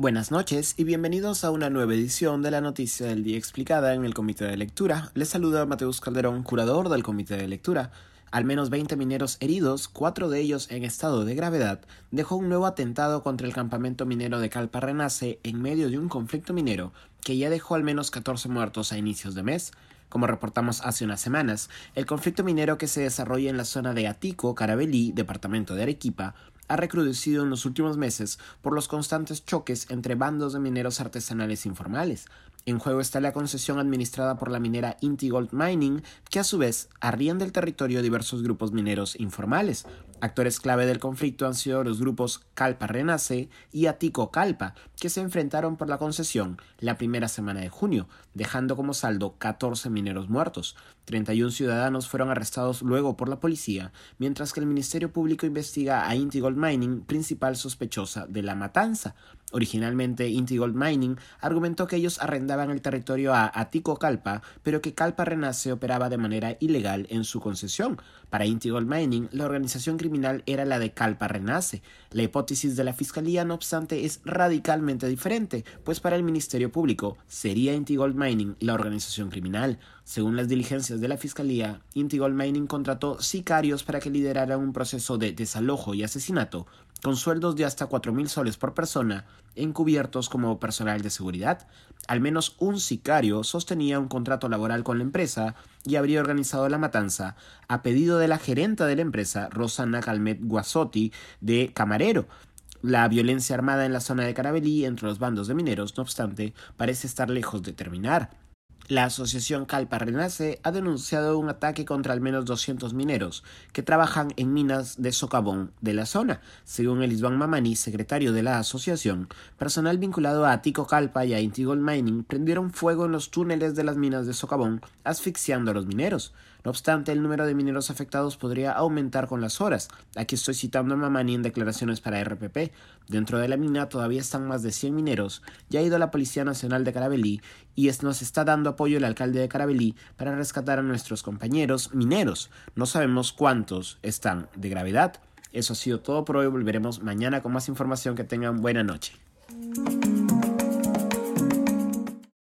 Buenas noches y bienvenidos a una nueva edición de la Noticia del Día Explicada en el Comité de Lectura. Les saluda Mateus Calderón, curador del Comité de Lectura. Al menos 20 mineros heridos, cuatro de ellos en estado de gravedad, dejó un nuevo atentado contra el campamento minero de Calpa Renace en medio de un conflicto minero que ya dejó al menos 14 muertos a inicios de mes. Como reportamos hace unas semanas, el conflicto minero que se desarrolla en la zona de Atico, Carabelí, departamento de Arequipa, ha recrudecido en los últimos meses por los constantes choques entre bandos de mineros artesanales informales. En juego está la concesión administrada por la minera Intigold Mining, que a su vez arrienda el territorio a diversos grupos mineros informales. Actores clave del conflicto han sido los grupos Calpa Renace y Atico Calpa, que se enfrentaron por la concesión la primera semana de junio, dejando como saldo 14 mineros muertos. 31 ciudadanos fueron arrestados luego por la policía, mientras que el Ministerio Público investiga a Intigold Mining, principal sospechosa de la matanza. Originalmente, Intigold Mining argumentó que ellos arrendaban el territorio a Atico Calpa, pero que Calpa Renace operaba de manera ilegal en su concesión. Para Intigold Mining, la organización criminal era la de Calpa Renace. La hipótesis de la Fiscalía, no obstante, es radicalmente diferente, pues para el Ministerio Público sería Intigold Mining la organización criminal. Según las diligencias de la Fiscalía, Intigold Mining contrató sicarios para que lideraran un proceso de desalojo y asesinato con sueldos de hasta cuatro mil soles por persona, encubiertos como personal de seguridad. Al menos un sicario sostenía un contrato laboral con la empresa y habría organizado la matanza a pedido de la gerenta de la empresa, Rosana Calmet Guasotti, de Camarero. La violencia armada en la zona de Carabelí entre los bandos de mineros, no obstante, parece estar lejos de terminar. La asociación Calpa Renace ha denunciado un ataque contra al menos 200 mineros que trabajan en minas de socavón de la zona. Según el Isban Mamani, secretario de la asociación, personal vinculado a Tico Calpa y a Intigol Mining prendieron fuego en los túneles de las minas de socavón, asfixiando a los mineros. No obstante, el número de mineros afectados podría aumentar con las horas. Aquí estoy citando a Mamani en declaraciones para RPP. Dentro de la mina todavía están más de 100 mineros. Ya ha ido la Policía Nacional de Carabelí y nos está dando apoyo el alcalde de Carabelí para rescatar a nuestros compañeros mineros. No sabemos cuántos están de gravedad. Eso ha sido todo por hoy. Volveremos mañana con más información. Que tengan buena noche.